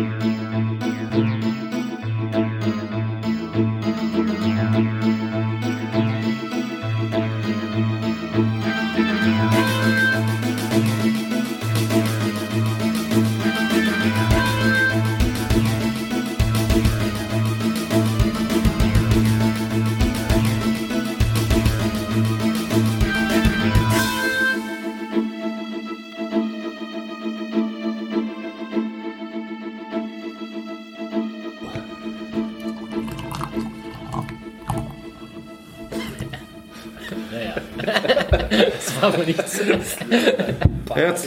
Das war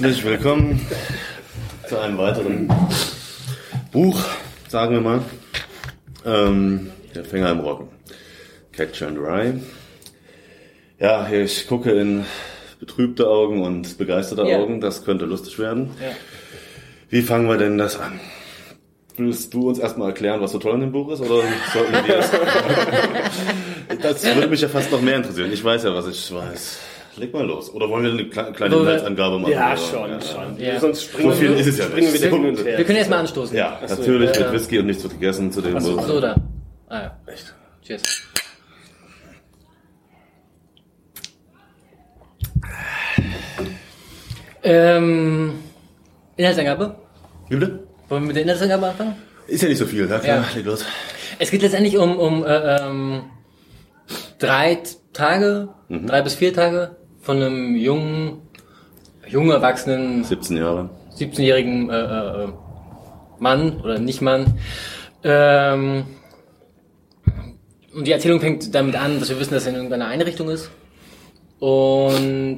Herzlich willkommen zu einem weiteren Buch, sagen wir mal. Ähm, der Fänger im Roggen. Catch and Rye. Ja, ich gucke in betrübte Augen und begeisterte Ja. Augen. Das könnte lustig werden. Ja. Wie fangen wir denn das an? Willst du uns erstmal erklären, was so toll an dem Buch ist? Oder sollten wir das? das würde mich ja fast noch mehr interessieren. Ich weiß ja, was ich weiß. Leg mal los. Oder wollen wir eine kle- kleine Inhaltsangabe machen? Ja, schon, Ja. schon. Ja. Sonst springen So viel wir, ist es ja springen nicht. wir hin und her. Wir können erstmal anstoßen. Ja, Ach so, natürlich ja. mit Whisky und nichts wird gegessen zu dem Buch. So, da. Ah ja. Echt. Cheers. Ähm, Inhaltsangabe? Wie bitte? Wollen wir mit der Inhaltsangabe anfangen? Ist ja nicht so viel, ja klar. Ja. Leg los. Es geht letztendlich um, um äh, ähm, drei Tage, drei bis vier Tage von einem jungen, jungen Erwachsenen, 17 Jahre. 17-jährigen äh, äh, Mann oder nicht Mann. Ähm, und die Erzählung fängt damit an, dass wir wissen, dass er in irgendeiner Einrichtung ist. Und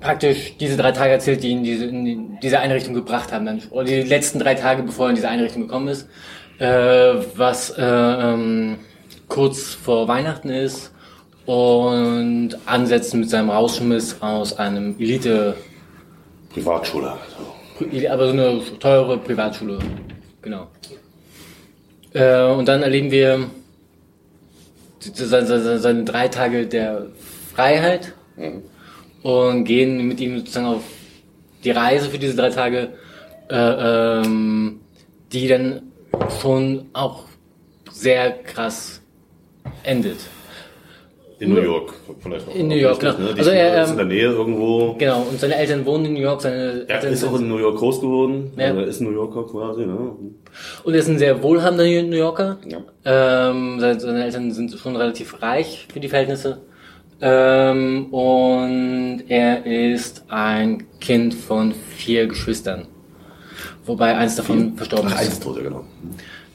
praktisch diese drei Tage erzählt, die ihn diese, in die- diese Einrichtung gebracht haben. Dann, oder die letzten drei Tage, bevor er in diese Einrichtung gekommen ist. Äh, was äh, ähm, kurz vor Weihnachten ist. Und ansetzen mit seinem Rausschmiss aus einem Elite Privatschule. So. aber so eine teure Privatschule. Genau. Äh, und dann erleben wir seine, seine, drei Tage der Freiheit und gehen mit ihm sozusagen auf die Reise für diese drei Tage, äh, ähm, die dann schon auch sehr krass endet. In New York, vielleicht auch. In New York, Richtig, genau. Ne? Die Also er, ist in der Nähe irgendwo. Genau, und seine Eltern wohnen in New York, seine Er Eltern ist auch in New York groß geworden. Ja. Also er ist New Yorker quasi. Ne? Und er ist ein sehr wohlhabender New Yorker. Ja. Ähm, seine, seine Eltern sind schon relativ reich für die Verhältnisse. Ähm, und er ist ein Kind von vier Geschwistern. Wobei eins davon verstorben Ach, eins ist. ist tot, ja genau.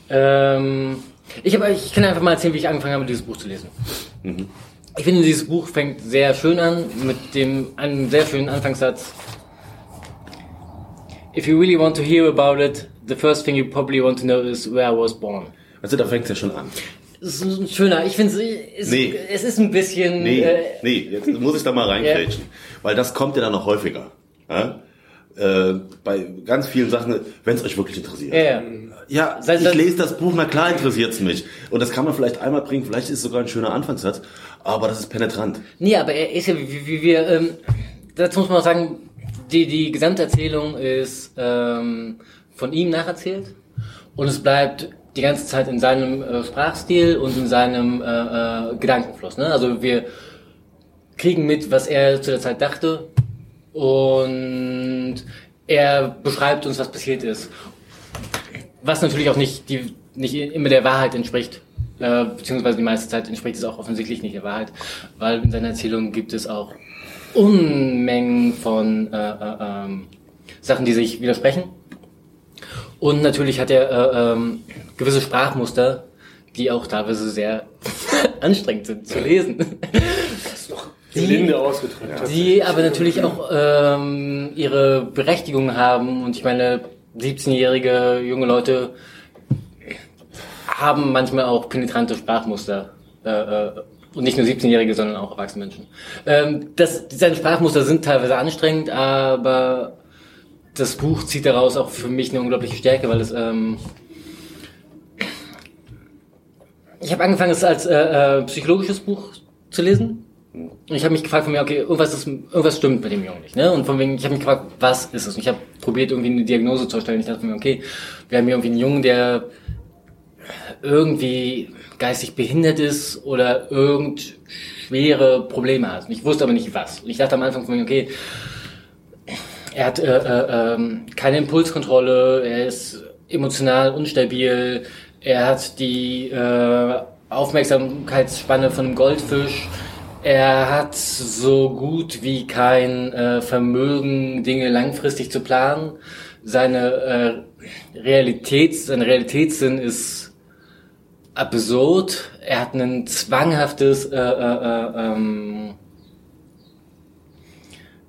Ähm, ich, hab, ich kann einfach mal erzählen, wie ich angefangen habe, dieses Buch zu lesen. Ich finde, dieses Buch fängt sehr schön an mit dem einem sehr schönen Anfangssatz. If you really want to hear about it, the first thing you probably want to know is where I was born. Also da fängt es ja schon an. Das ist ein schöner. Ich finde es, Nee. es ist ein bisschen. Nee, Äh, nee, jetzt muss ich da mal reingrätschen. Weil das kommt ja dann noch häufiger. Ja? Äh, bei ganz vielen Sachen, wenn es euch wirklich interessiert. ja, ja. Ja, ich lese das Buch, na klar interessiert's mich. Und das kann man vielleicht einmal bringen, vielleicht ist es sogar ein schöner Anfangssatz, aber das ist penetrant. Nee, aber er ist ja, wie, wie wir, ähm, dazu muss man auch sagen, die, die Gesamterzählung ist ähm, von ihm nacherzählt und es bleibt die ganze Zeit in seinem äh, Sprachstil und in seinem äh, äh, Gedankenfluss. Ne? Also wir kriegen mit, was er zu der Zeit dachte und er beschreibt uns, was passiert ist. Was natürlich auch nicht, die, nicht immer der Wahrheit entspricht. Äh, beziehungsweise die meiste Zeit entspricht es auch offensichtlich nicht der Wahrheit, weil in seiner Erzählung gibt es auch Unmengen von äh, äh, ähm, Sachen, die sich widersprechen. Und natürlich hat er äh, ähm, gewisse Sprachmuster, die auch teilweise sehr anstrengend sind zu lesen. Gelinde ausgedrückt. Die aber natürlich auch ähm, ihre Berechtigung haben. Und ich meine, 17-jährige junge Leute haben manchmal auch penetrante Sprachmuster. Äh, äh, und nicht nur 17-Jährige, sondern auch erwachsene Menschen. Ähm, das, seine Sprachmuster sind teilweise anstrengend, aber das Buch zieht daraus auch für mich eine unglaubliche Stärke, weil es... Ähm, ich habe angefangen, es als äh, äh, psychologisches Buch zu lesen. Ich habe mich gefragt von mir, okay, irgendwas, ist, irgendwas stimmt mit dem Jungen nicht. Ne? Und von wegen, ich habe mich gefragt, was ist es? Und ich habe probiert, irgendwie eine Diagnose zu erstellen. Ich dachte mir, okay, wir haben hier irgendwie einen Jungen, der irgendwie geistig behindert ist oder irgend schwere Probleme hat. Und ich wusste aber nicht was. Und ich dachte am Anfang von mir, okay, er hat äh, äh, ähm, keine Impulskontrolle, er ist emotional unstabil, er hat die äh, Aufmerksamkeitsspanne von einem Goldfisch, er hat so gut wie kein äh, Vermögen, Dinge langfristig zu planen. Seine äh, Realität, sein Realitätssinn ist absurd. Er hat ein zwanghaftes äh, äh, äh, ähm,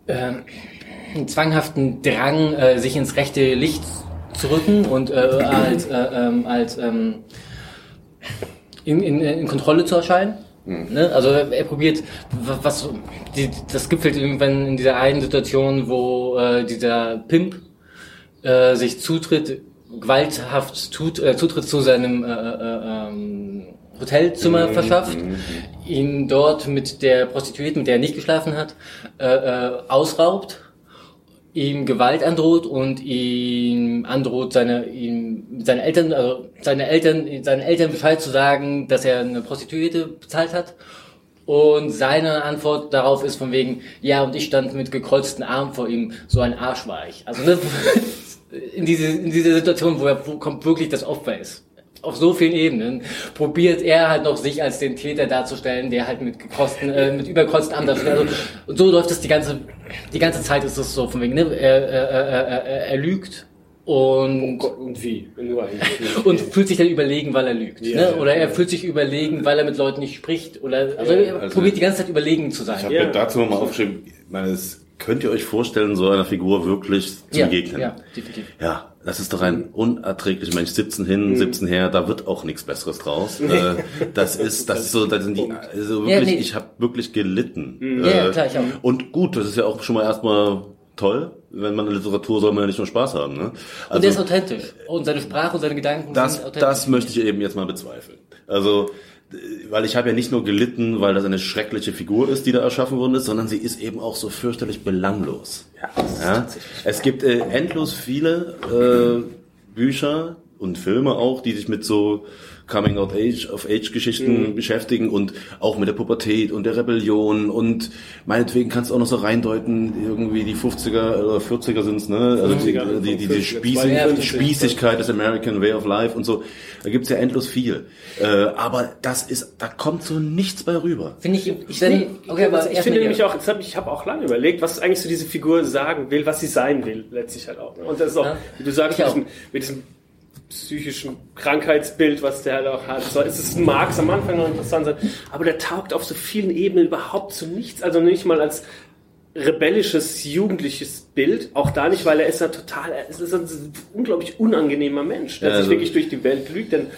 äh, einen zwanghaften Drang, äh, sich ins rechte Licht zu rücken und äh, als, äh, ähm, als ähm, in, in, in Kontrolle zu erscheinen. Mhm. Ne? Also er, er probiert, was die, das gipfelt irgendwann in dieser einen Situation, wo äh, dieser Pimp äh, sich Zutritt gewalthaft tut, äh, Zutritt zu seinem äh, äh, ähm, Hotelzimmer mhm. verschafft, mhm. ihn dort mit der Prostituierten, mit der er nicht geschlafen hat, äh, äh, ausraubt ihm Gewalt androht und ihm androht, seine, ihm, seine Eltern, also seine Eltern, seinen Eltern Bescheid zu sagen, dass er eine Prostituierte bezahlt hat. Und seine Antwort darauf ist von wegen, ja, und ich stand mit gekreuzten Armen vor ihm, so ein Arsch war ich. Also ne, in diese, in diese Situation, wo er wo kommt wirklich das Opfer ist auf so vielen Ebenen probiert er halt noch sich als den Täter darzustellen, der halt mit gekreuzten, äh, mit überkreuzten Armen dasteht. Also, und so läuft es die ganze, die ganze Zeit ist es so von wegen, ne? er, er, er, er, er lügt und, oh Gott, und wie? und fühlt sich dann überlegen, weil er lügt. Ja, ne? Oder er fühlt sich überlegen, weil er mit Leuten nicht spricht. Oder also er also probiert die ganze Zeit überlegen zu sein. Ich habe ja. dazu nochmal aufgeschrieben, meine, könnt ihr euch vorstellen, so einer Figur wirklich zu begegnen? Ja, definitiv. Ja, das ist doch ein unerträglicher Mensch. 17 hin, 17 mhm. her, da wird auch nichts Besseres draus. Äh, das ist, das ist so, das sind die, also wirklich, ja, nee. ich habe wirklich gelitten. Mhm. Ja, ja, klar, ich auch. Und gut, das ist ja auch schon mal erstmal toll. Wenn man eine Literatur soll man ja nicht nur Spaß haben. Ne? Also, und der ist authentisch. Und seine Sprache und seine Gedanken das, sind authentisch. Das möchte ich eben jetzt mal bezweifeln. Also weil ich habe ja nicht nur gelitten, weil das eine schreckliche Figur ist, die da erschaffen worden ist, sondern sie ist eben auch so fürchterlich belanglos. Ja, ja? Es gibt äh, endlos viele äh, Bücher und Filme auch, die sich mit so Coming of Age, of Age Geschichten mhm. beschäftigen und auch mit der Pubertät und der Rebellion und meinetwegen kannst du auch noch so reindeuten, irgendwie die 50er oder 40er sind's, ne? Also die, die, die, die Spießig, Spießigkeit des American Way of Life und so. Da gibt's ja endlos viel. Äh, aber das ist, da kommt so nichts bei rüber. Finde ich, ich, find, okay, aber ich finde nämlich auch, jetzt hab, ich habe auch lange überlegt, was eigentlich so diese Figur sagen will, was sie sein will, letztlich halt auch. Ne? Und das ist auch, ja. wie du sagst, mit diesem, mit diesem psychischen Krankheitsbild, was der halt auch hat. So, es ist, mag am Anfang noch interessant sein, aber der taugt auf so vielen Ebenen überhaupt zu nichts. Also nicht mal als rebellisches, jugendliches Bild. Auch da nicht, weil er ist ja total, er ist ein unglaublich unangenehmer Mensch, der also, sich wirklich durch die Welt lügt, denn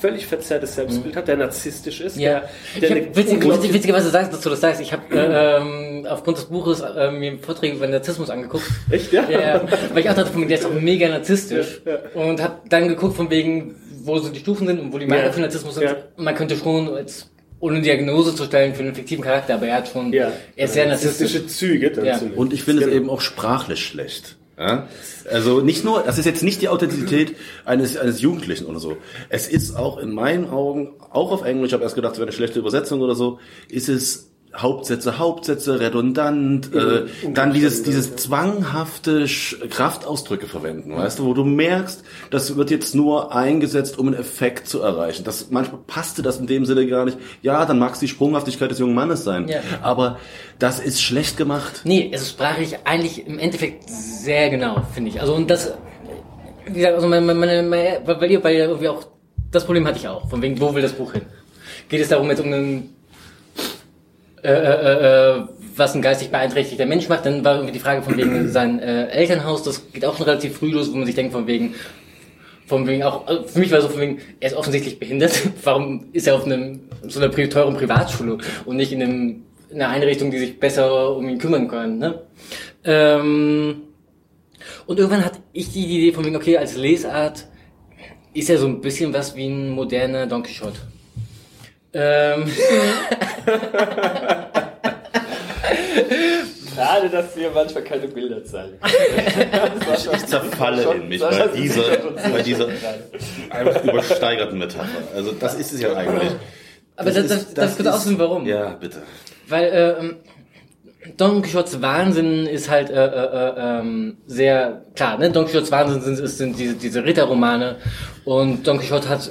völlig verzerrtes Selbstbild hat, der narzisstisch ist. Ja. Der, der hab, witzig, witzig, witzigerweise sagst, dass du das sagst. Ich habe äh, ähm, aufgrund des Buches äh, mir Vorträge über Narzissmus angeguckt. Echt, ja? ja weil ich auch dachte, der ist auch mega narzisstisch. Ja, ja. Und habe dann geguckt, von wegen, wo so die Stufen sind und wo die Meinung ja. für Narzissmus sind. Man könnte schon als ohne Diagnose zu stellen für einen fiktiven Charakter, aber er hat schon, ja. er ist sehr narzisstische Züge. Ja. Und ich finde es eben auch sprachlich schlecht. Ja? Also nicht nur, das ist jetzt nicht die Authentizität eines, eines Jugendlichen oder so. Es ist auch in meinen Augen, auch auf Englisch, ich habe erst gedacht, es wäre eine schlechte Übersetzung oder so, ist es Hauptsätze, Hauptsätze, redundant, äh, dann dieses, dieses zwanghafte Kraftausdrücke verwenden, weißt du, wo du merkst, das wird jetzt nur eingesetzt, um einen Effekt zu erreichen. Das, manchmal passte das in dem Sinne gar nicht. Ja, dann mag es die Sprunghaftigkeit des jungen Mannes sein, ja. aber das ist schlecht gemacht. Nee, es ist sprachlich eigentlich im Endeffekt sehr genau, finde ich. Also, und das, wie gesagt, also meine, meine, meine, weil weil irgendwie auch, das Problem hatte ich auch, von wegen, wo will das Buch hin? Geht es darum, jetzt um einen äh, äh, äh, was ein geistig beeinträchtigter Mensch macht, dann war irgendwie die Frage von wegen sein äh, Elternhaus, das geht auch schon relativ früh los, wo man sich denkt von wegen, von wegen auch, also für mich war so von wegen, er ist offensichtlich behindert, warum ist er auf einem, so einer teuren Privatschule und nicht in einem, in einer Einrichtung, die sich besser um ihn kümmern kann, ne? Ähm, und irgendwann hatte ich die Idee von wegen, okay, als Lesart ist er so ein bisschen was wie ein moderner Don Quixote. Ähm. Schade, dass wir manchmal keine Bilder zeigen. Ich, ich zerfalle in mich bei dieser, bei dieser einfach übersteigerten Metapher. Also das ist es ja eigentlich. Aber das, das, das, das, das auch warum. Ja, bitte. Weil äh, Don Quixotes Wahnsinn ist halt äh, äh, äh, ähm, sehr klar. Ne? Don Quixotes Wahnsinn sind, sind diese, diese Ritterromane und Don Quixote hat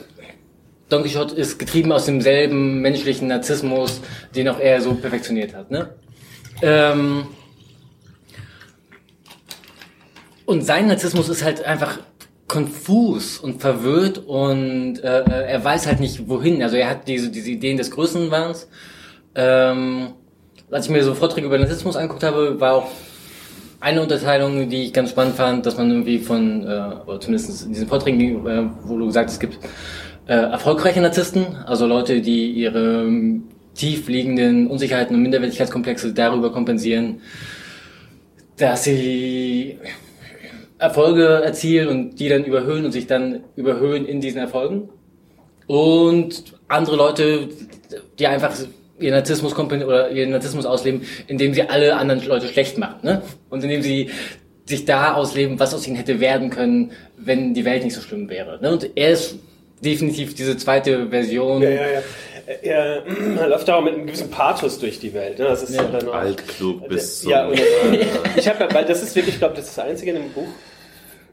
Don Quixote ist getrieben aus demselben menschlichen Narzissmus, den auch er so perfektioniert hat. Ne? Ähm, und sein Narzissmus ist halt einfach konfus und verwirrt und äh, er weiß halt nicht wohin. Also er hat diese, diese Ideen des Größenwahns. Ähm, als ich mir so Vorträge über Narzissmus angeguckt habe, war auch eine Unterteilung, die ich ganz spannend fand, dass man irgendwie von, äh, oder zumindest in diesen Vorträgen, äh, wo du sagst, es gibt äh, erfolgreiche Narzissten, also Leute, die ihre ähm, tief liegenden Unsicherheiten und Minderwertigkeitskomplexe darüber kompensieren, dass sie Erfolge erzielen und die dann überhöhen und sich dann überhöhen in diesen Erfolgen. Und andere Leute, die einfach ihren Narzissmus oder ihren Narzissmus ausleben, indem sie alle anderen Leute schlecht machen, ne? Und indem sie sich da ausleben, was aus ihnen hätte werden können, wenn die Welt nicht so schlimm wäre. Ne? Und er ist definitiv diese zweite Version. Ja, ja, ja. Er, er läuft auch mit einem gewissen Pathos durch die Welt. Ne? Das ist ja. dann auch, Altklug bis ja, und, ich habe ja, weil das ist wirklich, ich glaube, das ist das Einzige in dem Buch,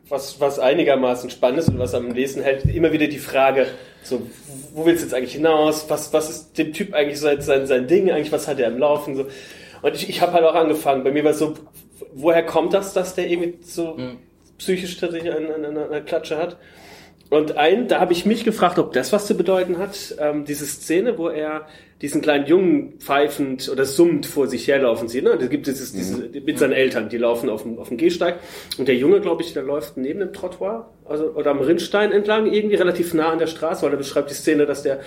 was, was einigermaßen spannend ist und was am Lesen hält, immer wieder die Frage, so, wo willst du jetzt eigentlich hinaus? Was, was ist dem Typ eigentlich sein, sein, sein Ding eigentlich? Was hat er im Laufen? So. Und ich, ich habe halt auch angefangen. Bei mir war es so, woher kommt das, dass der irgendwie so mhm. psychisch tatsächlich eine, eine, eine Klatsche hat? Und ein, da habe ich mich gefragt, ob das was zu bedeuten hat, ähm, diese Szene, wo er diesen kleinen Jungen pfeifend oder summend vor sich herlaufen sieht. Ne? Da gibt es dieses, mhm. diese, mit seinen Eltern, die laufen auf dem, auf dem Gehsteig. Und der Junge, glaube ich, der läuft neben dem Trottoir, also, oder am Rinnstein entlang, irgendwie relativ nah an der Straße, weil er beschreibt die Szene, dass der,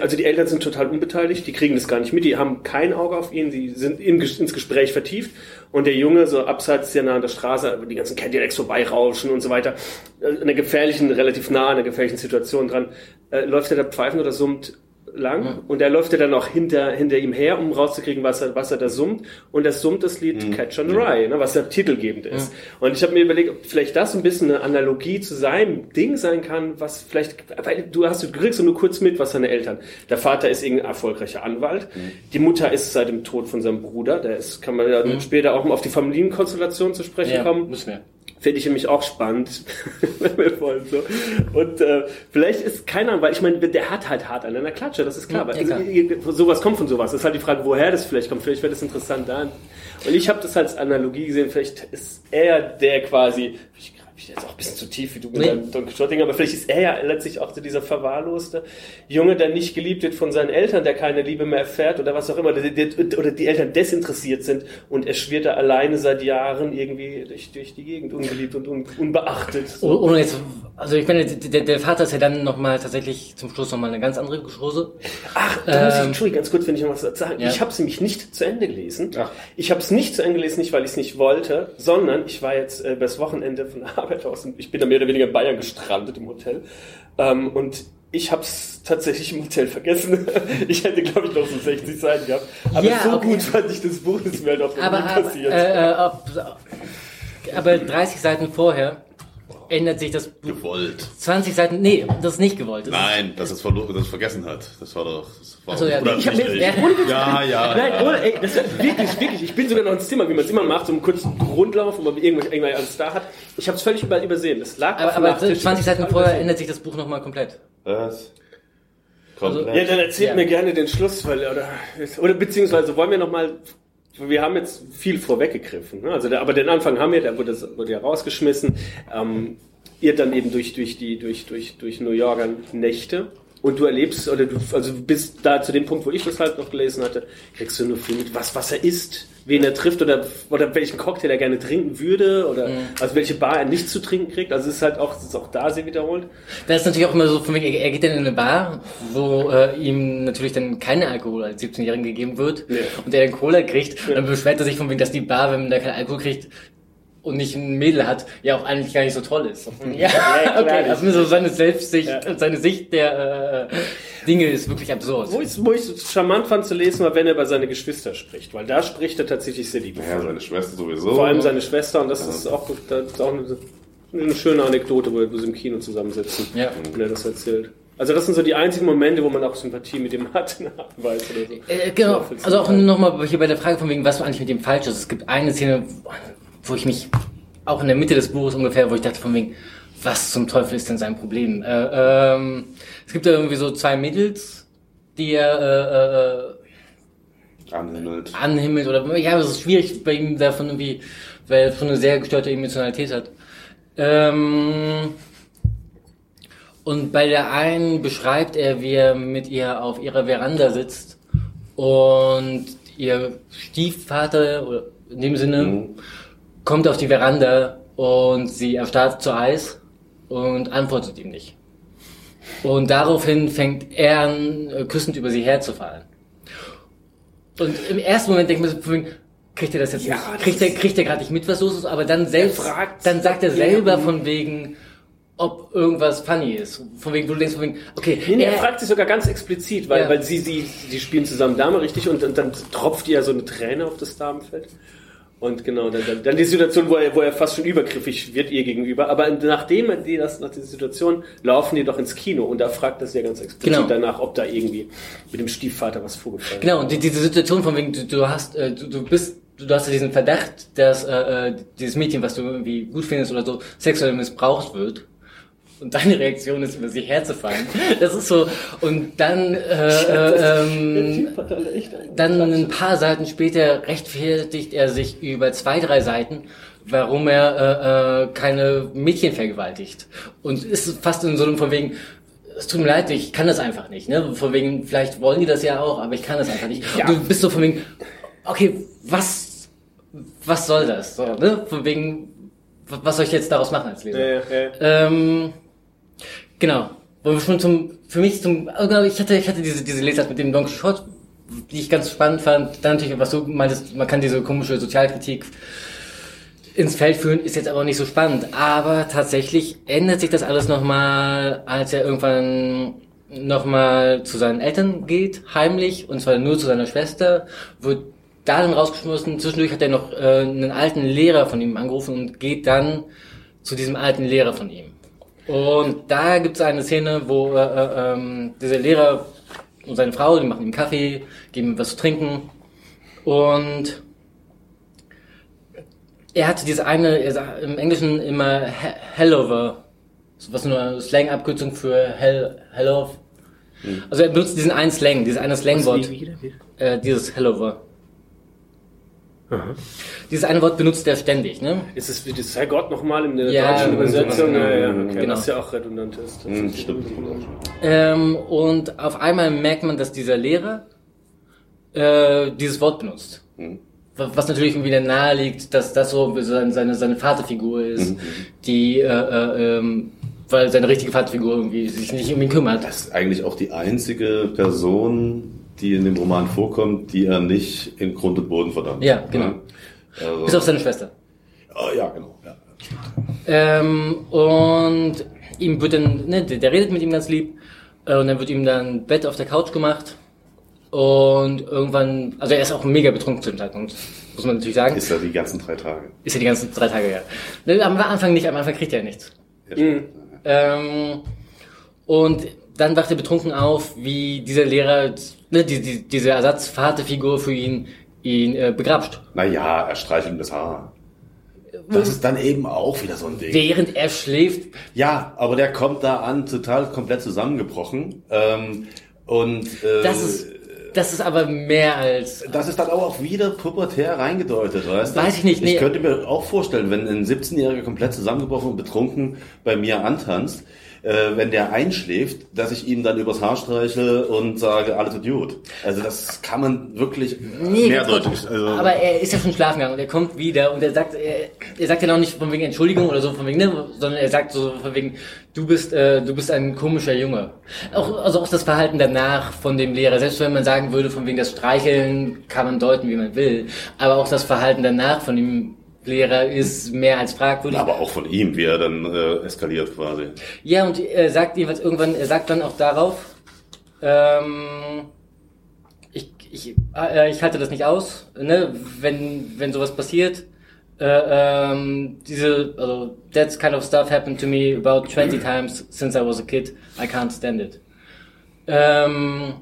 also die Eltern sind total unbeteiligt, die kriegen das gar nicht mit, die haben kein Auge auf ihn, die sind in, ins Gespräch vertieft. Und der Junge, so abseits sehr nah an der Straße, die ganzen Cadillacs vorbeirauschen und so weiter, äh, in einer gefährlichen, relativ nah an einer gefährlichen Situation dran, äh, läuft er da pfeifen oder summt lang mhm. und er läuft ja dann auch hinter, hinter ihm her, um rauszukriegen, was er, was er da summt. Und er summt das Lied mhm. Catch on the Rye, ne, was ja titelgebend ist. Mhm. Und ich habe mir überlegt, ob vielleicht das ein bisschen eine Analogie zu seinem Ding sein kann, was vielleicht, weil du hast, du kriegst nur kurz mit, was seine Eltern. Der Vater ist irgendein erfolgreicher Anwalt. Mhm. Die Mutter ist seit dem Tod von seinem Bruder. Der ist, kann man ja mhm. später auch mal auf die Familienkonstellation zu sprechen ja, kommen. Müssen wir. Finde ich nämlich auch spannend, wenn wir wollen. So. Und äh, vielleicht ist keiner, weil ich meine, der hat halt hart an einer Klatsche, das ist klar. Ja, weil, sowas kommt von sowas. Das ist halt die Frage, woher das vielleicht kommt. Vielleicht wäre das interessant da. Und ich habe das als Analogie gesehen, vielleicht ist er der quasi, ich ich jetzt auch ein bisschen zu tief wie du mit nee. deinem Don Quixote, aber vielleicht ist er ja letztlich auch so dieser verwahrloste Junge, der nicht geliebt wird von seinen Eltern, der keine Liebe mehr erfährt oder was auch immer, der, der, oder die Eltern desinteressiert sind und er schwirrt da alleine seit Jahren irgendwie durch, durch die Gegend, ungeliebt und un, unbeachtet. So. Ohne jetzt, also ich meine, der, der Vater ist ja dann nochmal tatsächlich zum Schluss nochmal eine ganz andere Chose. Ach, da ähm, muss ich, Entschuldigung, ganz kurz, wenn ich noch was sagen. Ja. Ich habe es nämlich nicht zu Ende gelesen. Ach. Ich habe es nicht zu Ende gelesen, nicht weil ich es nicht wollte, sondern ich war jetzt äh, das Wochenende von der Arbeit aus und ich bin da mehr oder weniger in Bayern gestrandet im Hotel. Ähm, und ich habe es tatsächlich im Hotel vergessen. ich hätte, glaube ich, noch so 60 Seiten gehabt. Aber ja, so okay. gut fand ich das Buch, das mir halt auch aber, nie passiert. Äh, äh, ob, aber 30 Seiten vorher ändert sich das Buch. Gewollt. 20 Seiten, nee, das ist nicht gewollt. Das Nein, dass es, verlo- dass es vergessen hat. Das war doch, das war Achso, ja, oder ich hab mir, ja, ja, ja. Nein, ohne, ey, das ist wirklich, wirklich, ich bin sogar noch ins Zimmer, wie man es immer macht, so einen kurzen Rundlauf, wo man irgendwas, irgendwas alles da hat. Ich habe es völlig über, übersehen. Das lag aber, aber 20 Seiten vorher ändert sich das Buch nochmal komplett. Was? Also, ja, dann erzählt ja. mir gerne den Schluss, weil, oder, oder beziehungsweise wollen wir nochmal wir haben jetzt viel vorweggegriffen. Ne? Also der, aber den Anfang haben wir, der wurde, wurde ja rausgeschmissen. Ähm, ihr dann eben durch, durch die, durch, durch, durch New Yorker Nächte. Und du erlebst, oder du, also bis da zu dem Punkt, wo ich das halt noch gelesen hatte, kriegst du nur viel mit, was, was er isst, wen er trifft oder, oder welchen Cocktail er gerne trinken würde oder mhm. also welche Bar er nicht zu trinken kriegt. Also es ist halt auch, es ist auch da sehr wiederholt. Das ist natürlich auch immer so, von wegen, er geht dann in eine Bar, wo äh, ihm natürlich dann keine Alkohol als 17-Jährigen gegeben wird ja. und er dann Cola kriegt. Ja. Und dann beschwert er sich von wegen, dass die Bar, wenn man da keinen Alkohol kriegt, und nicht ein Mädel hat, ja auch eigentlich gar nicht so toll ist. Ja, ja okay, also so seine Selbstsicht ja. und seine Sicht der äh, Dinge ist wirklich absurd. Wo ich, wo ich charmant fand zu lesen, war, wenn er über seine Geschwister spricht, weil da spricht er tatsächlich sehr liebevoll. Ja, seine Schwester sowieso. Vor allem seine Schwester und das ja. ist auch, das ist auch eine, eine, schöne Anekdote, wo, sie im Kino zusammensitzen, ja. wenn er das erzählt. Also das sind so die einzigen Momente, wo man auch Sympathie mit dem hat, weiß oder so. Äh, genau. Also auch nochmal hier bei der Frage von wegen, was eigentlich mit dem falsch ist. Es gibt eine Szene, wo ich mich auch in der Mitte des Buches ungefähr, wo ich dachte von wegen, was zum Teufel ist denn sein Problem? Äh, ähm, es gibt da irgendwie so zwei Mädels, die er äh, äh, anhimmelt. anhimmelt oder ja, es ist schwierig bei ihm davon irgendwie, weil er schon eine sehr gestörte Emotionalität hat. Ähm, und bei der einen beschreibt er, wie er mit ihr auf ihrer Veranda sitzt und ihr Stiefvater, oder in dem Sinne, mhm. Kommt auf die Veranda und sie erstarrt zu Eis und antwortet ihm nicht. Und daraufhin fängt er an, äh, küssend über sie herzufallen. Und im ersten Moment denkt man kriegt er das jetzt ja, nicht, kriegt er, kriegt er gerade nicht mit, was los ist, aber dann selbst, dann sagt er selber von wegen, ob irgendwas funny ist. Von wegen, du denkst von wegen, okay. Nee, nee, er, er fragt sich sogar ganz explizit, weil, ja. weil sie, sie, sie spielen zusammen Dame, richtig, und, und dann tropft ihr so eine Träne auf das Damenfeld. Und genau, dann, dann, dann die Situation, wo er, wo er fast schon übergriffig wird ihr gegenüber. Aber nachdem die das, nach dieser Situation, laufen die doch ins Kino und da fragt sie ja ganz explizit genau. danach, ob da irgendwie mit dem Stiefvater was vorgefallen ist. Genau, und die, diese Situation von wegen, du, du hast, äh, du, du bist du hast ja diesen Verdacht, dass äh, äh, dieses Mädchen, was du irgendwie gut findest oder so, sexuell missbraucht wird und deine Reaktion ist, über sie herzufallen. Das ist so. Und dann, äh, äh, ähm, dann ein paar Seiten später rechtfertigt er sich über zwei, drei Seiten, warum er äh, äh, keine Mädchen vergewaltigt. Und ist fast in so einem von wegen, es tut mir leid, ich kann das einfach nicht. Ne? Von wegen, vielleicht wollen die das ja auch, aber ich kann das einfach nicht. Ja. Du bist so von wegen, okay, was, was soll das? So, ne? Von wegen, was soll ich jetzt daraus machen als Leser? Ja, ja. Ähm, Genau. Wo wir schon zum, für mich zum, also ich hatte, ich hatte diese, diese Lesart mit dem Don Quixote, die ich ganz spannend fand. Dann natürlich, was du meintest, man kann diese komische Sozialkritik ins Feld führen, ist jetzt aber nicht so spannend. Aber tatsächlich ändert sich das alles nochmal, als er irgendwann nochmal zu seinen Eltern geht, heimlich, und zwar nur zu seiner Schwester, wird da dann rausgeschmissen. Zwischendurch hat er noch äh, einen alten Lehrer von ihm angerufen und geht dann zu diesem alten Lehrer von ihm. Und da gibt es eine Szene, wo äh, äh, ähm, dieser Lehrer und seine Frau, die machen ihm Kaffee, geben ihm was zu trinken. Und er hatte diese eine, er sagt im Englischen immer Hellover, was nur eine Slang-Abkürzung für Hell, Hello. Mhm. Also er benutzt diesen einen Slang, dieses eine Slangwort, äh, dieses Hellover. Aha. Dieses eine Wort benutzt er ständig, ne? Ist es wie das Herrgott nochmal in der ja, deutschen Übersetzung? Ja, ja, okay. genau. Was ja auch redundant ist. Mhm, stimmt. Ähm, und auf einmal merkt man, dass dieser Lehrer äh, dieses Wort benutzt. Mhm. Was natürlich irgendwie dann nahe liegt, dass das so seine, seine Vaterfigur ist, mhm. die, äh, äh, ähm, weil seine richtige Vaterfigur irgendwie sich nicht um ihn kümmert. Das ist eigentlich auch die einzige Person, die in dem Roman vorkommt, die er nicht in Grund und Boden verdammt. Ja, genau. Also, Bis auf seine Schwester. Oh, ja, genau. Ja, ähm, und ihm wird dann, ne, der, der, redet mit ihm ganz lieb, äh, und dann wird ihm dann Bett auf der Couch gemacht. Und irgendwann, also er ist auch mega betrunken zu dem Zeitpunkt, muss man natürlich sagen. Ist er die ganzen drei Tage. Ist er die ganzen drei Tage, ja. Ne, am Anfang nicht, am Anfang kriegt er nichts. Ja, mhm. ähm, und dann wacht er betrunken auf, wie dieser Lehrer, ne, die, die, diese Ersatzvaterfigur für ihn, ihn äh, begrapscht. Naja, er streichelt ihm das Haar. Das ist dann eben auch wieder so ein Ding. Während er schläft. Ja, aber der kommt da an, total komplett zusammengebrochen. Ähm, und äh, das ist das ist aber mehr als. Das ist dann auch wieder pubertär reingedeutet, weißt du? Weiß ich nicht. Nee. Ich könnte mir auch vorstellen, wenn ein 17-Jähriger komplett zusammengebrochen und betrunken bei mir antanzt, äh, wenn der einschläft, dass ich ihm dann übers Haar streiche und sage, alles Idiot. Also das kann man wirklich nee, mehrdeutig. Also aber er ist ja schon schlafen gegangen und er kommt wieder und er sagt, er, er sagt ja noch nicht von wegen Entschuldigung oder so, von wegen, ne, sondern er sagt so von wegen, du bist, äh, du bist ein komischer Junge. Auch, also auch das Verhalten danach von dem Lehrer, selbst wenn man sagen würde, von wegen das Streicheln kann man deuten, wie man will, aber auch das Verhalten danach von ihm Lehrer ist mehr als fragwürdig. Aber auch von ihm, wie er dann äh, eskaliert quasi. Ja, und er sagt jeweils irgendwann, er sagt dann auch darauf, ähm, ich, ich, äh, ich halte das nicht aus, ne, wenn, wenn sowas passiert. Äh, ähm, diese, also, that kind of stuff happened to me about 20 times since I was a kid. I can't stand it. Ähm,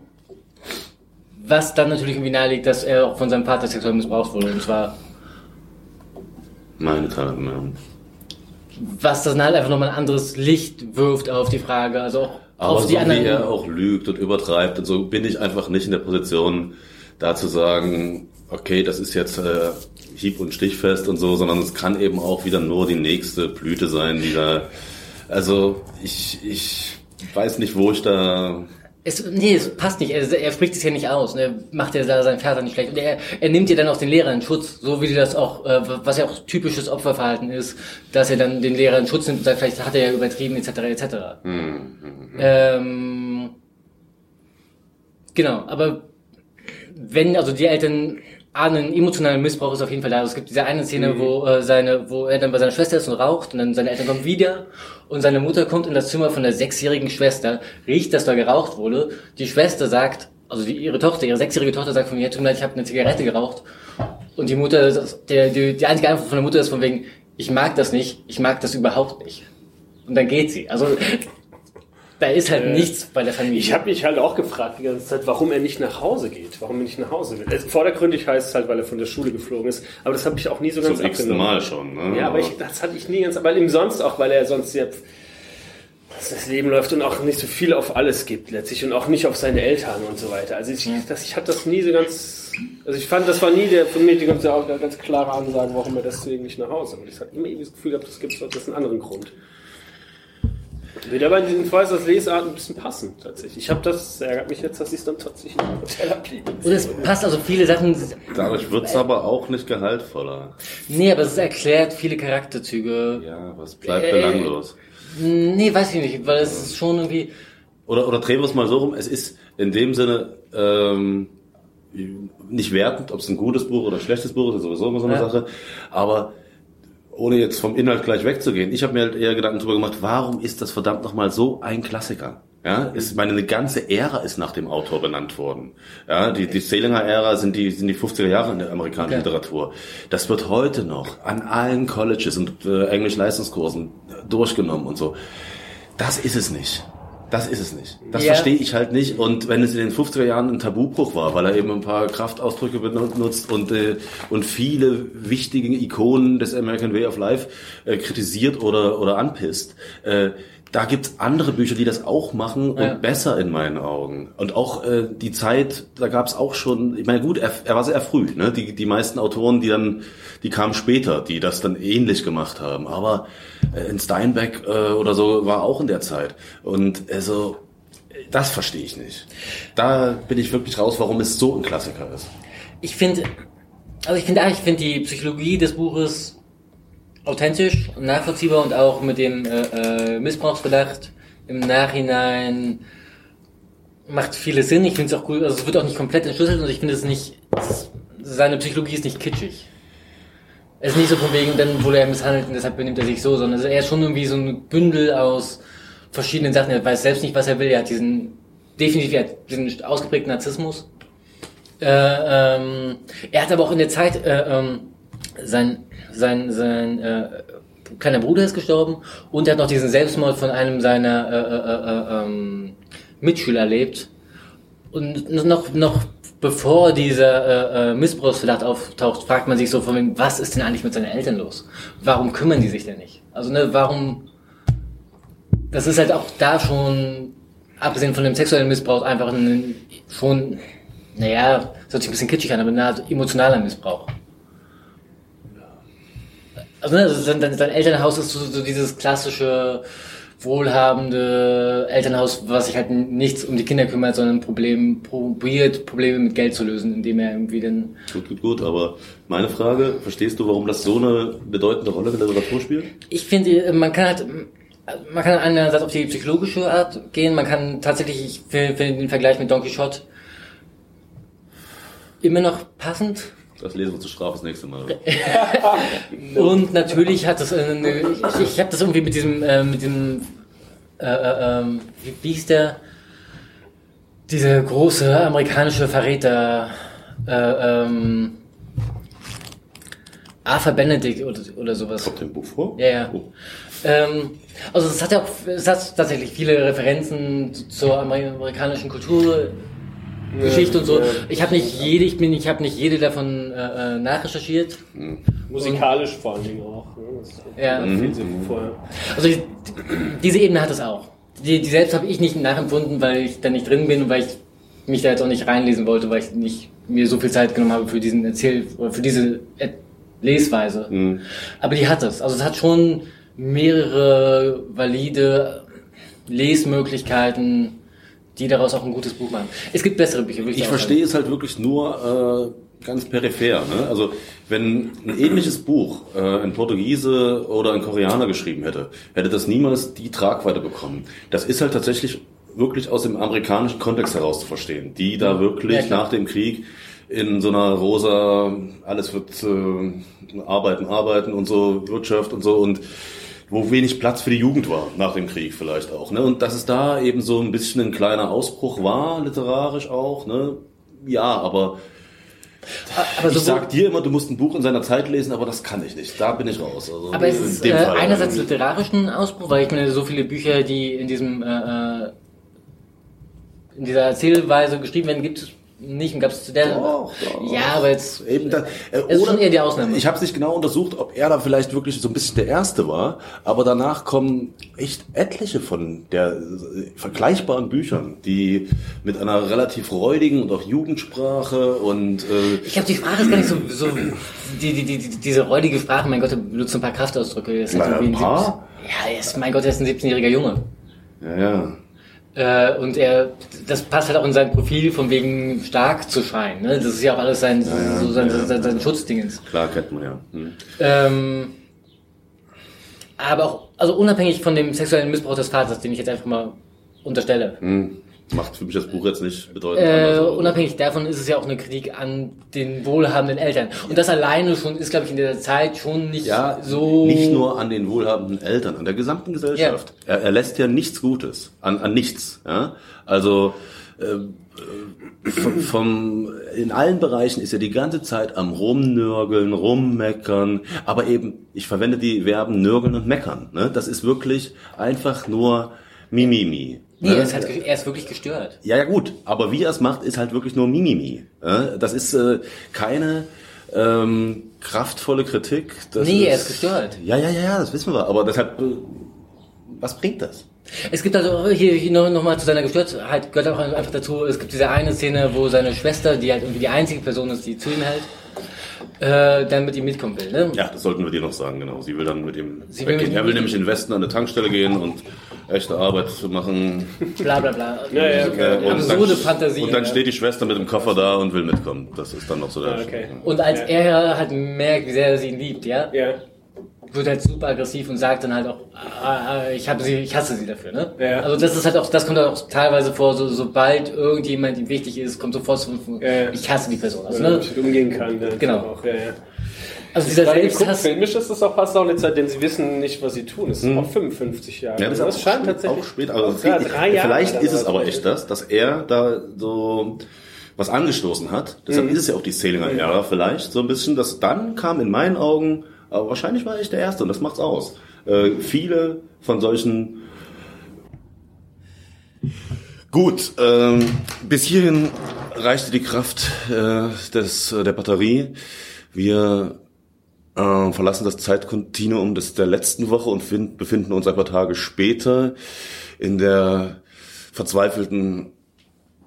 was dann natürlich irgendwie naheliegt, dass er auch von seinem Vater sexuell missbraucht wurde. Und zwar Meine Tat, ja. was das dann halt einfach nochmal ein anderes Licht wirft auf die Frage, also auch Aber auf so die anderen. wie er auch lügt und übertreibt und so, bin ich einfach nicht in der Position, da zu sagen, okay, das ist jetzt äh, hieb- und stichfest und so, sondern es kann eben auch wieder nur die nächste Blüte sein, die da... Also ich, ich weiß nicht, wo ich da... Es, nee, es passt nicht. Er, er spricht es ja nicht aus. Ne? Macht ja da seinen Vater nicht schlecht. Und er, er nimmt ja dann auch den Lehrer in Schutz, so wie das auch, äh, was ja auch typisches Opferverhalten ist, dass er dann den Lehrer in Schutz nimmt und sagt, vielleicht hat er ja übertrieben, etc., etc. Ähm, genau, aber wenn, also die Eltern ahnen, emotionalen Missbrauch ist auf jeden Fall da. Also es gibt diese eine Szene, wo äh, seine, wo er dann bei seiner Schwester ist und raucht und dann seine Eltern kommen wieder und seine Mutter kommt in das Zimmer von der sechsjährigen Schwester, riecht, dass da geraucht wurde. Die Schwester sagt, also die, ihre Tochter, ihre sechsjährige Tochter sagt von mir, tut mir leid, ich habe eine Zigarette geraucht. Und die Mutter, der, die, die einzige Antwort von der Mutter ist von wegen, ich mag das nicht, ich mag das überhaupt nicht. Und dann geht sie. Also da ist halt nichts bei der Familie. Ich habe mich halt auch gefragt die ganze Zeit, warum er nicht nach Hause geht, warum er nicht nach Hause will. Also vordergründig heißt es halt, weil er von der Schule geflogen ist, aber das habe ich auch nie so ganz Zum abgenommen. Mal schon. Ne? Ja, aber ich, das hatte ich nie ganz, weil ihm sonst auch, weil er sonst dass das Leben läuft und auch nicht so viel auf alles gibt letztlich und auch nicht auf seine Eltern und so weiter. Also ich, das, ich hatte das nie so ganz, also ich fand, das war nie der von mir die ganze, ganz klare Ansage, warum er deswegen nicht nach Hause will. Ich hatte immer irgendwie das Gefühl gehabt, das gibt einen anderen Grund. Würde aber in diesen Fäusers Lesart ein bisschen passen, tatsächlich. Ich habe das, ärgert mich jetzt, dass ich es dann tatsächlich im Hotel abliebe. Und es passt also viele Sachen. Dadurch wird's aber auch nicht gehaltvoller. Nee, aber es erklärt viele Charakterzüge. Ja, was bleibt Äh, belanglos? Nee, weiß ich nicht, weil es ist schon irgendwie. Oder, oder drehen wir es mal so rum, es ist in dem Sinne ähm, nicht wertend, ob es ein gutes Buch oder ein schlechtes Buch ist, ist sowieso immer so eine Ja. Sache. Aber ohne jetzt vom Inhalt gleich wegzugehen, ich habe mir halt eher Gedanken darüber gemacht, warum ist das verdammt nochmal so ein Klassiker? Ja, ist, meine eine ganze Ära ist nach dem Autor benannt worden. Ja, die, die Salinger-Ära sind die, sind die 50er Jahre in der amerikanischen Okay. Literatur. Das wird heute noch an allen Colleges und äh, Englisch-Leistungskursen durchgenommen und so. Das ist es nicht. Das ist es nicht. Das Ja. verstehe ich halt nicht. Und wenn es in den 50er Jahren ein Tabubruch war, weil er eben ein paar Kraftausdrücke benutzt und, äh, und viele wichtige Ikonen des American Way of Life äh, kritisiert oder, oder anpisst, äh, da gibt's andere Bücher, die das auch machen und Ja. besser in meinen Augen. Und auch äh, die Zeit, da gab's auch schon, ich meine gut, er, er war sehr früh. Ne? Die, die meisten Autoren, die dann, die kamen später, die das dann ähnlich gemacht haben. Aber äh, in Steinbeck äh, oder so war auch in der Zeit. Und also, das verstehe ich nicht. Da bin ich wirklich raus, warum es so ein Klassiker ist. Ich finde, also ich finde, ich finde die Psychologie des Buches authentisch nachvollziehbar und auch mit dem äh, äh, Missbrauchsverdacht im Nachhinein macht vieles Sinn. Ich finde es auch cool, also es wird auch nicht komplett entschlüsselt und ich finde es nicht, es, seine Psychologie ist nicht kitschig. Es ist nicht so von wegen, dann wurde er misshandelt und deshalb benimmt er sich so, sondern er ist schon irgendwie so ein Bündel aus verschiedenen Sachen. Er weiß selbst nicht, was er will. Er hat diesen, definitiv, er hat diesen ausgeprägten Narzissmus. Äh, ähm, er hat aber auch in der Zeit, äh, ähm, sein, sein, sein äh, kleiner Bruder ist gestorben und er hat noch diesen Selbstmord von einem seiner äh, äh, äh, ähm, Mitschüler erlebt. Und noch, noch bevor dieser äh, äh, Missbrauchsverdacht auftaucht, fragt man sich so von wem, was ist denn eigentlich mit seinen Eltern los? Warum kümmern die sich denn nicht? Also, ne, warum, das ist halt auch da schon, abgesehen von dem sexuellen Missbrauch, einfach ein, schon, naja, das hört sich ein bisschen kitschig an, aber Art emotionaler Missbrauch. Also, ne, also sein, sein Elternhaus ist so, so dieses klassische, wohlhabende Elternhaus, was sich halt nichts um die Kinder kümmert, sondern Problem, probiert, Probleme mit Geld zu lösen, indem er irgendwie dann Gut, gut, gut. Aber meine Frage, verstehst du, warum das so eine bedeutende Rolle in der Literatur spielt? Ich finde, man kann halt, man kann einerseits auf die psychologische Art gehen, man kann tatsächlich, ich finde finde den Vergleich mit Don Quixote immer noch passend, Das lesen wir zur Strafe das nächste Mal. Und natürlich hat das eine, ich, ich habe das irgendwie mit diesem, äh, mit dem, äh, äh, ähm, wie, wie hieß der, diese große amerikanische Verräter, äh, ähm, Arthur Benedict oder, oder sowas. Kommt dem Buch vor? Ja, ja. Oh. Ähm, also es hat ja auch es hat tatsächlich viele Referenzen zur amerikanischen Kultur, Geschichte und so. Ich habe nicht jede, ich bin, ich habe nicht jede davon äh, äh, nachrecherchiert. Musikalisch vor allen Dingen auch. Ne? Ja. vorher. Also die, diese Ebene hat es auch. Die, die selbst habe ich nicht nachempfunden, weil ich da nicht drin bin und weil ich mich da jetzt auch nicht reinlesen wollte, weil ich nicht mir so viel Zeit genommen habe für diesen Erzähl oder für diese Lesweise. Aber die hat es. Also es hat schon mehrere valide Lesmöglichkeiten, die daraus auch ein gutes Buch machen. Es gibt bessere Bücher. Ich auch verstehe es halt wirklich nur äh, ganz peripher. Ne? Also wenn ein ähnliches Buch äh, ein Portugiese oder ein Koreaner geschrieben hätte, hätte das niemals die Tragweite bekommen. Das ist halt tatsächlich wirklich aus dem amerikanischen Kontext heraus zu verstehen, die da wirklich Ja, nach dem Krieg in so einer rosa, alles wird äh, arbeiten, arbeiten und so, Wirtschaft und so und wo wenig Platz für die Jugend war, nach dem Krieg vielleicht auch. Ne? Und dass es da eben so ein bisschen ein kleiner Ausbruch war, literarisch auch, ne? Ja, aber Aber ich sag dir immer, du musst ein Buch in seiner Zeit lesen, aber das kann ich nicht. Da bin ich raus. Also Aber es ist äh, einerseits literarischen Ausbruch, weil ich meine, so viele Bücher, die in diesem äh, äh, in dieser Erzählweise geschrieben werden, gibt es nicht und gab es zu der. Doch, doch. Ja, aber jetzt Eben da, äh, ist schon eher die Ausnahme. Ich habe es nicht genau untersucht, ob er da vielleicht wirklich so ein bisschen der Erste war, aber danach kommen echt etliche von der äh, vergleichbaren Büchern, die mit einer relativ räudigen und auch Jugendsprache und äh, ich glaube, die Sprache ist gar nicht so, so die, die, die, die, diese räudige Sprache. Mein Gott, er benutzt ein paar Kraftausdrücke. Das ist Na, irgendwie ein paar? 17 ja, ist, mein Gott, er ist ein 17-jähriger Junge. ja, ja. Äh, und er, das passt halt auch in sein Profil, von wegen stark zu scheinen. Ne? Das ist ja auch alles sein, ja, so sein, ja, sein, sein ja. Schutzdingens. Klar kennt man ja. Hm. Ähm, aber auch, also unabhängig von dem sexuellen Missbrauch des Vaters, den ich jetzt einfach mal unterstelle. Hm. Macht für mich das Buch jetzt nicht bedeutend Äh, anders, unabhängig davon ist es ja auch eine Kritik an den wohlhabenden Eltern. Und das alleine schon ist, glaube ich, in der Zeit schon nicht Ja, so. nicht nur an den wohlhabenden Eltern, an der gesamten Gesellschaft. Er, er lässt ja nichts Gutes, an, an nichts. Ja? Also äh, vom, vom, in allen Bereichen ist er die ganze Zeit am Rumnörgeln, Rummeckern, aber eben, ich verwende die Verben nörgeln und meckern. Ne? Das ist wirklich einfach nur Mimimi. Nee, ne? er ist, halt, er ist wirklich gestört. Ja, ja gut, aber wie er es macht, ist halt wirklich nur Mimimi. Ja? Das ist äh, keine ähm, kraftvolle Kritik. Das Nee, er ist gestört. Ja, ja, ja, ja, das wissen wir. Aber deshalb, äh, was bringt das? Es gibt also hier, hier noch, noch mal zu seiner Gestörtheit gehört auch einfach dazu, es gibt diese eine Szene, wo seine Schwester, die halt irgendwie die einzige Person ist, die zu ihm hält, äh, dann mit ihm mitkommen will. Ne? Ja, das sollten wir dir noch sagen, genau. Sie will dann mit ihm Sie will weggehen. mit ihm Er will mit- nämlich in den Westen an eine Tankstelle gehen und echte Arbeit machen. Bla bla bla. Ja, ja, okay. Äh, und Absurde dann, Fantasie. Und dann ja. steht die Schwester mit dem Koffer da und will mitkommen. Das ist dann noch so der. Ah, okay. Und als Ja. er halt merkt, wie sehr er sie ihn liebt, ja, Ja. Wird halt super aggressiv und sagt dann halt auch, ah, ah, ich habe sie, ich hasse sie dafür, ne? Ja. Also das ist halt auch, das kommt halt auch teilweise vor, so, sobald irgendjemand ihm wichtig ist, kommt sofort so, Ja, ich hasse die Person. Also, ne? damit umgehen kann. Ja, Genau. Auch, ja, ja. also dieser Selbsthass, filmisch ist das auch fast auch eine Zeit, denn sie wissen nicht, was sie tun. Es ist auch 55 Jahre. Mhm. Ja, das, ist das auch scheint spät- tatsächlich auch spät. Also auch gerade drei Jahre vielleicht ist es aber echt das, dass er da so was angestoßen hat. Deshalb Mhm. ist es ja auch die Salinger-Ära vielleicht so ein bisschen. Das dann kam in meinen Augen, aber wahrscheinlich war ich der Erste und das macht's aus. Äh, viele von solchen Gut, ähm, bis hierhin reichte die Kraft äh, des, äh, der Batterie. Wir äh, verlassen das Zeitkontinuum des, der letzten Woche und find, befinden uns ein paar Tage später in der verzweifelten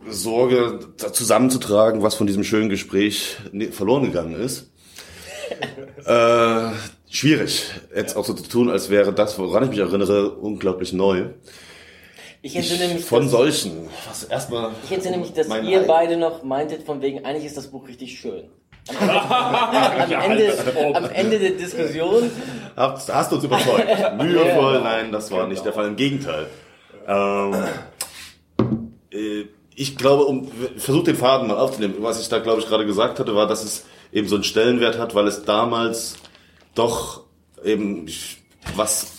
Sorge zusammenzutragen, was von diesem schönen Gespräch verloren gegangen ist. Äh, schwierig, jetzt auch so zu tun, als wäre das, woran ich mich erinnere, unglaublich neu. Ich entsinne mich, Von dass, solchen. Was erstmal. ich entsinne mich, dass ihr Ei- beide noch meintet, von wegen, eigentlich ist das Buch richtig schön. Am Ende, am Ende, am Ende der Diskussion, Hast, hast uns überzeugt. Mühevoll, nein, das war nicht der Fall. Im Gegenteil. Ähm, äh, ich glaube, um versucht den Faden mal aufzunehmen. Was ich da, glaube ich, gerade gesagt hatte, war, dass es eben so einen Stellenwert hat, weil es damals doch eben was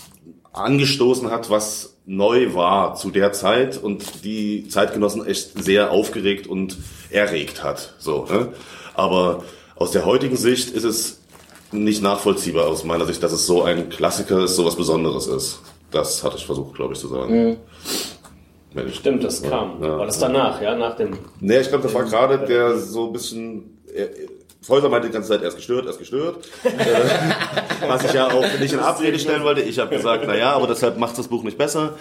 angestoßen hat, was neu war zu der Zeit und die Zeitgenossen echt sehr aufgeregt und erregt hat. So, ne? Aber aus der heutigen Sicht ist es nicht nachvollziehbar aus meiner Sicht, dass es so ein Klassiker ist, so was Besonderes ist. Das hatte ich versucht, glaube ich, zu sagen. Mhm. Ich, Stimmt, das kam. Ja, war das danach, ja, nach dem. Nee, ich glaube, das war gerade der so ein bisschen. Häuser meinte die ganze Zeit, erst gestört, erst gestört. Was ich ja auch nicht in Abrede stellen wollte. Ich habe gesagt, na ja, aber deshalb macht das Buch nicht besser.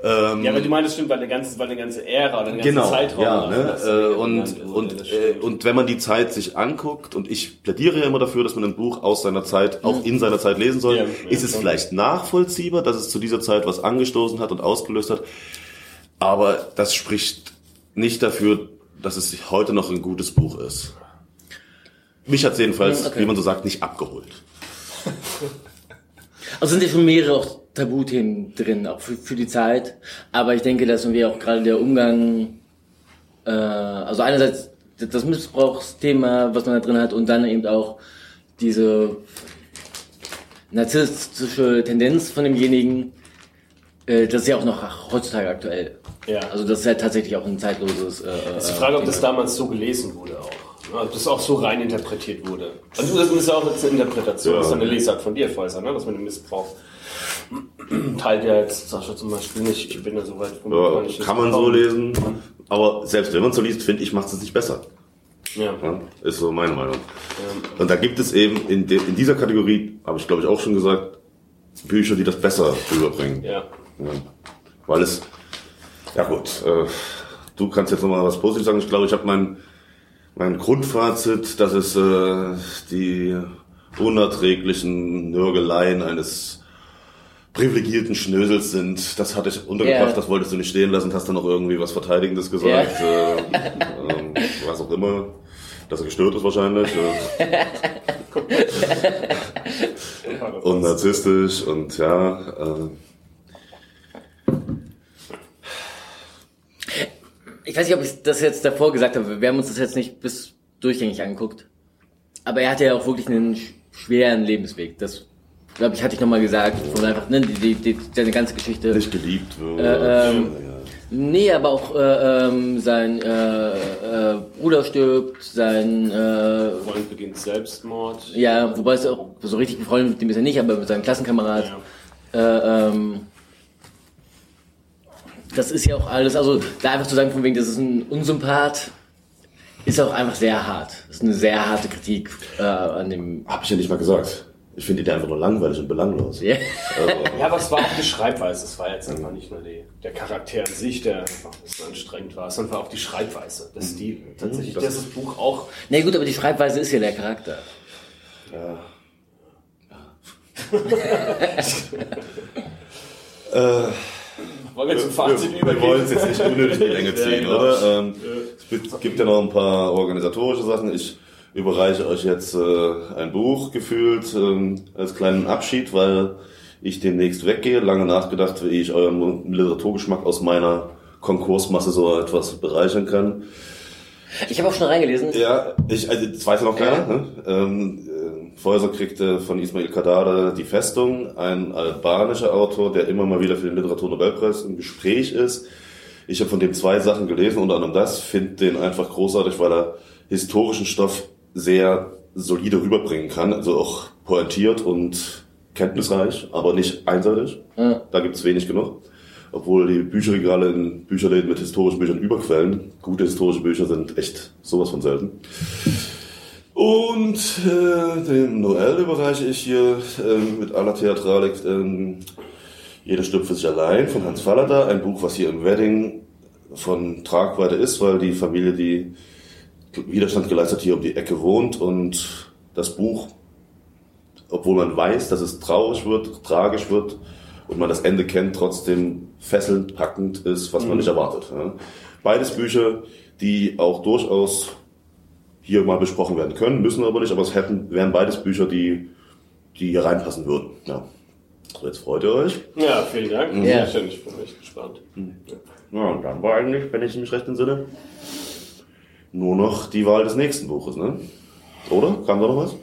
Ähm, ja, aber du meinst stimmt, weil eine ganze, weil eine ganze Ära, eine ganze genau, Zeitraum. Ja, ne? äh, und und äh, und wenn man die Zeit sich anguckt und ich plädiere ja immer dafür, dass man ein Buch aus seiner Zeit auch in seiner Zeit lesen soll, ja, ist es vielleicht nachvollziehbar, dass es zu dieser Zeit was angestoßen hat und ausgelöst hat, aber das spricht nicht dafür, dass es heute noch ein gutes Buch ist. Mich hat jedenfalls, okay. wie man so sagt, nicht abgeholt. Also sind ja schon mehrere auch Tabuthemen drin, auch für, für die Zeit. Aber ich denke, dass wir auch gerade der Umgang, äh, also einerseits das Missbrauchsthema, was man da drin hat, und dann eben auch diese narzisstische Tendenz von demjenigen, äh, das ist ja auch noch heutzutage aktuell. Ja. Also das ist ja tatsächlich auch ein zeitloses. Äh, es ist die Frage, ob das damals so gelesen wurde auch. Ob das auch so rein interpretiert wurde. Also das ist ja auch jetzt eine Interpretation, ja. das ist eine Lesart von dir, Fäuser, ne? dass man den Missbrauch teilt ja jetzt Sascha zum Beispiel nicht. Ich bin ja so weit vom ja, Kann man so lesen, aber selbst wenn man so liest, finde ich, macht es nicht besser. Ja. ja. Ist so meine Meinung. Ja. Und da gibt es eben in, de, in dieser Kategorie, habe ich glaube ich auch schon gesagt, Bücher, die das besser rüberbringen. Ja. ja. Weil es, ja gut, äh, du kannst jetzt nochmal was Positives sagen. Ich glaube, ich habe mein, mein Grundfazit, dass es äh, die unerträglichen Nörgeleien eines privilegierten Schnösels sind. Das hatte ich untergebracht, yeah. das wolltest du nicht stehen lassen, hast dann noch irgendwie was Verteidigendes gesagt. Yeah. Äh, äh, was auch immer. Dass er gestört ist wahrscheinlich. und narzisstisch und ja. Äh. Ich weiß nicht, ob ich das jetzt davor gesagt habe. Wir haben uns das jetzt nicht bis durchgängig angeguckt. Aber er hatte ja auch wirklich einen schweren Lebensweg. Das glaube ich, hatte ich nochmal gesagt, von einfach, ne, die, die, die, seine ganze Geschichte. Nicht geliebt wird. Äh, ähm, ja. Nee, aber auch äh, ähm, sein äh, äh, Bruder stirbt, sein äh, Freund beginnt Selbstmord. Ja, wobei es auch so richtig befreundet mit dem ist er nicht, aber mit seinem Klassenkamerad. Ja. Äh, ähm, das ist ja auch alles, also da einfach zu sagen, von wegen, das ist ein Unsympath, ist auch einfach sehr hart. Das ist eine sehr harte Kritik äh, an dem. Hab ich ja nicht mal gesagt. Ich finde die einfach nur langweilig und belanglos. Yeah. Also, ja, aber es war auch die Schreibweise. Es war jetzt einfach nicht nur die, der Charakter an sich, der einfach ein bisschen anstrengend war, sondern war auch die Schreibweise, der mhm. Stil. Tatsächlich, das, das Buch auch. Nee, gut, aber die Schreibweise ist ja der Charakter. Ja. äh, wollen wir zum Fazit wir, übergehen? Wir wollen es jetzt nicht unnötig in die Länge ziehen, ja, genau. oder? Ähm, es gibt ja noch ein paar organisatorische Sachen. Ich überreiche euch jetzt äh, ein Buch gefühlt äh, als kleinen Abschied, weil ich demnächst weggehe. Lange nachgedacht, wie ich euren Literaturgeschmack aus meiner Konkursmasse so etwas bereichern kann. Ich habe auch schon reingelesen. Ja, ich, also das weiß ja noch keiner. Ja. Ne? Ähm, Feuser kriegte von Ismail Kadada Die Festung, ein albanischer Autor, der immer mal wieder für den Literaturnobelpreis im Gespräch ist. Ich habe von dem zwei Sachen gelesen, unter anderem das, finde den einfach großartig, weil er historischen Stoff sehr solide rüberbringen kann, also auch pointiert und kenntnisreich, aber nicht einseitig. Ja. Da gibt es wenig genug. Obwohl die Bücherregale in Bücherläden mit historischen Büchern überquellen. Gute historische Bücher sind echt sowas von selten. Und äh, den Noel überreiche ich hier äh, mit aller Theatralik. Äh, Jeder stirbt für sich allein von Hans Fallada. Ein Buch, was hier im Wedding von Tragweite ist, weil die Familie, die Widerstand geleistet hier um die Ecke wohnt und das Buch, obwohl man weiß, dass es traurig wird, tragisch wird und man das Ende kennt, trotzdem fesselnd, packend ist, was man mhm. nicht erwartet. Beides Bücher, die auch durchaus hier mal besprochen werden können, müssen aber nicht, aber es hätten, wären beides Bücher, die, die hier reinpassen würden. Ja. So, jetzt freut ihr euch. Ja, vielen Dank. Mhm. Ja. Ich bin echt gespannt. Mhm. Ja, und dann war eigentlich, wenn ich mich recht entsinne, nur noch die Wahl des nächsten Buches, ne? Oder? Kam da noch was?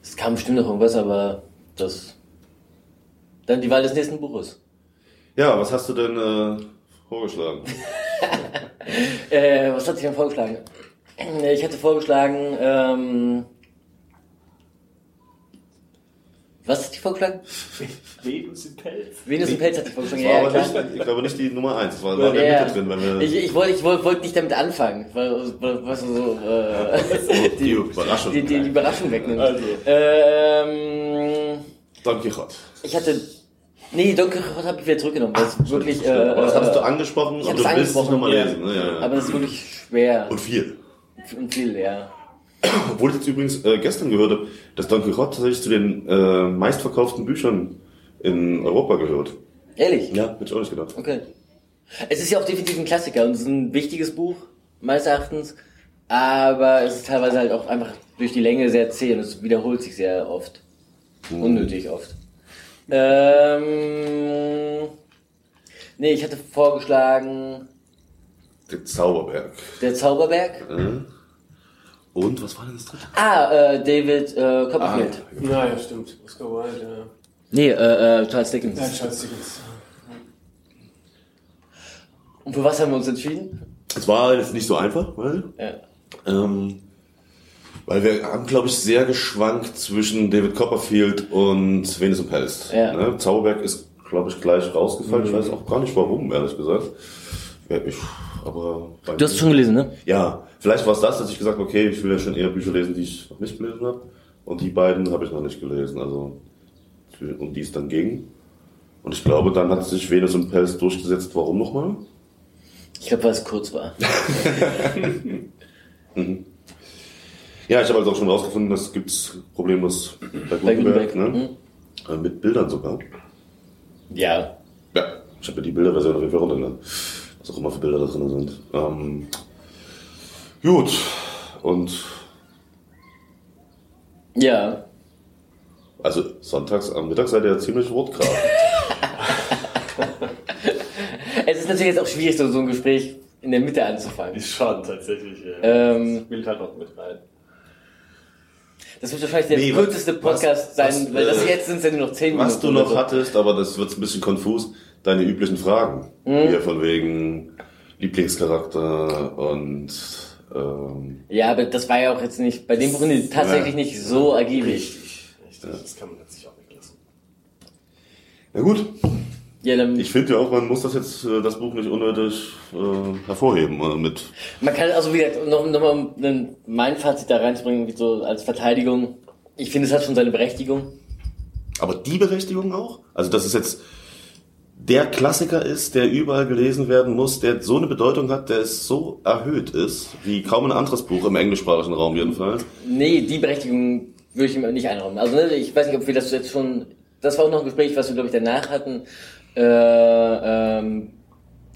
Es kam bestimmt noch irgendwas, aber das. Dann die Wahl des nächsten Buches. Ja, was hast du denn äh, vorgeschlagen? Äh, was hat sich denn vorgeschlagen? Ich hätte vorgeschlagen, ähm. Was hat sich vorgeschlagen? Venus im Pelz. Venus im Pelz hat sich vorgeschlagen. Das war Ja, aber klar. nicht, ich glaube nicht die Nummer 1, das war war in der Ja, Mitte drin, wenn wir ich, ich wollte ich wollte, wollte nicht damit anfangen, weil weil- was so äh, die Überraschung. die, die, die Überraschung wegnimmt. Also. Ähm, Don Quixote. ich hatte nee, Don Quixote habe ich wieder zurückgenommen, weil es wirklich äh, aber das hattest du äh, angesprochen ich und du willst es nochmal ja. lesen. Ne? Ja, ja. aber das ist wirklich schwer und viel. Und viel, ja. Obwohl ich jetzt übrigens äh, gestern gehört habe, dass Don Quixote tatsächlich zu den äh, meistverkauften Büchern in Europa gehört. Ehrlich? Ja, hätte ich auch nicht gedacht. Okay. Es ist ja auch definitiv ein Klassiker und es ist ein wichtiges Buch, meines Erachtens. Aber es ist teilweise halt auch einfach durch die Länge sehr zäh und es wiederholt sich sehr oft. Unnötig oft. Ähm, nee, ich hatte vorgeschlagen, Der Zauberberg. der Zauberberg. Äh? Und was war denn das dritte? Ah, äh, David äh, Copperfield. Ja, ja, stimmt. Oscar Wilde, ja. Nee, äh, äh, Charles Dickens. Ja, Charles Dickens. Und für was haben wir uns entschieden? Es war jetzt nicht so einfach, weil, Ja. ähm, weil wir haben, glaube ich, sehr geschwankt zwischen David Copperfield und Venus und Pelz. Ja. Ne? Zauberberg ist, glaube ich, gleich rausgefallen. Ich weiß auch gar nicht warum, ehrlich gesagt. Ja, ich, aber bei Du hast es schon gelesen, ne? Ja, vielleicht war es das, dass ich gesagt habe, okay, ich will ja schon eher Bücher lesen, die ich noch nicht gelesen habe. Und die beiden habe ich noch nicht gelesen, also um die es dann ging. Und ich glaube, dann hat sich Venus und Pelz durchgesetzt. Warum nochmal? Ich glaube, weil es kurz war. Ja, ich habe also auch schon rausgefunden, das gibt's problemlos bei Bei Gutenberg, Gutenberg. ne? Äh, Mit Bildern sogar. Ja. Ja, ich habe mir die Bilderversion auf jeden Fall runtergeladen. Was auch immer für Bilder da drin sind. Ähm, gut. Und Ja. also sonntags am Mittag seid ihr ja ziemlich rot gerade. Es ist natürlich jetzt auch schwierig, so, so ein Gespräch in der Mitte anzufangen. Ist schon tatsächlich. Ja. Ähm, Bild halt noch mit rein. das wird wahrscheinlich der Nee, kürzeste Podcast was- sein, was, weil das äh, jetzt sind es ja nur noch 10 Minuten. Was du noch so. hattest, aber das wird ein bisschen konfus, deine üblichen Fragen. Mhm. Hier von wegen Lieblingscharakter und ähm, Ja, aber das war ja auch jetzt nicht, bei dem Buch tatsächlich Ja. nicht so ergiebig. Richtig. Richtig. Das kann man sich auch weglassen. na gut, Ja, dann, ich finde ja auch, man muss das jetzt, äh, das Buch nicht unnötig äh, hervorheben äh, mit man kann also wie gesagt, noch, noch mal um einen- mein Fazit da reinzubringen, wie so als Verteidigung. Ich finde, es hat schon seine Berechtigung. Aber die Berechtigung auch? Also, dass es jetzt der Klassiker ist, der überall gelesen werden muss, der so eine Bedeutung hat, der so erhöht ist, wie kaum ein anderes Buch im englischsprachigen Raum jedenfalls. Nee, die Berechtigung würde ich ihm nicht einräumen. Also ne, ich weiß nicht, ob wir das jetzt schon. Das war auch noch ein Gespräch, was wir glaube ich danach hatten. Äh, ähm,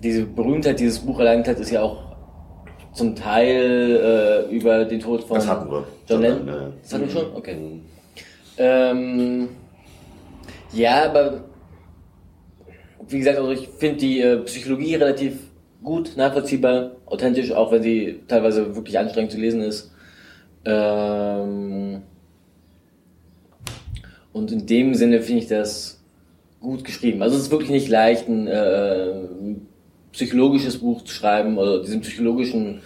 diese Berühmtheit dieses Buch erlangt hat, ist ja auch zum Teil äh, über den Tod von Das hatten wir. John Lennon. Das hatten wir schon? Okay. Ähm, ja, aber wie gesagt, also ich finde die äh, Psychologie relativ gut, nachvollziehbar, authentisch, auch wenn sie teilweise wirklich anstrengend zu lesen ist. Ähm, und in dem Sinne finde ich das gut geschrieben. Also es ist wirklich nicht leicht, ein äh, psychologisches Buch zu schreiben oder diesen psychologischen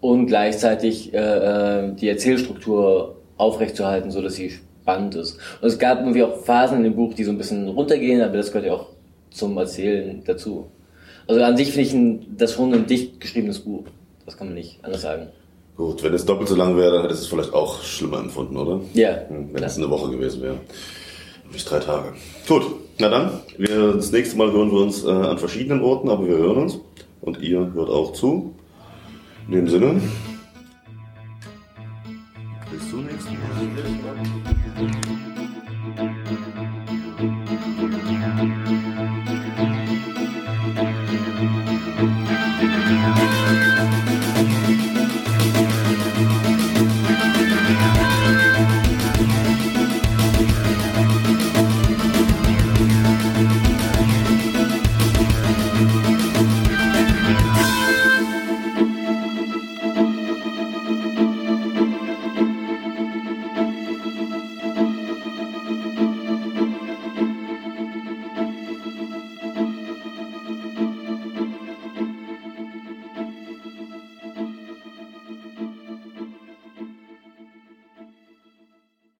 und gleichzeitig äh, äh, die Erzählstruktur aufrechtzuerhalten, so dass sie spannend ist. Und es gab irgendwie auch Phasen in dem Buch, die so ein bisschen runtergehen, aber das gehört ja auch zum Erzählen dazu. Also an sich finde ich ein, das schon ein dicht geschriebenes Buch. Das kann man nicht anders sagen. Gut, wenn es doppelt so lang wäre, dann hättest du es vielleicht auch schlimmer empfunden, oder? Ja, Hm, Wenn es eine Woche gewesen wäre. Nicht drei Tage. Gut, na dann, wir, das nächste Mal hören wir uns äh, an verschiedenen Orten, aber wir hören uns. Und ihr hört auch zu. In dem Sinne. Bis zum nächsten Mal.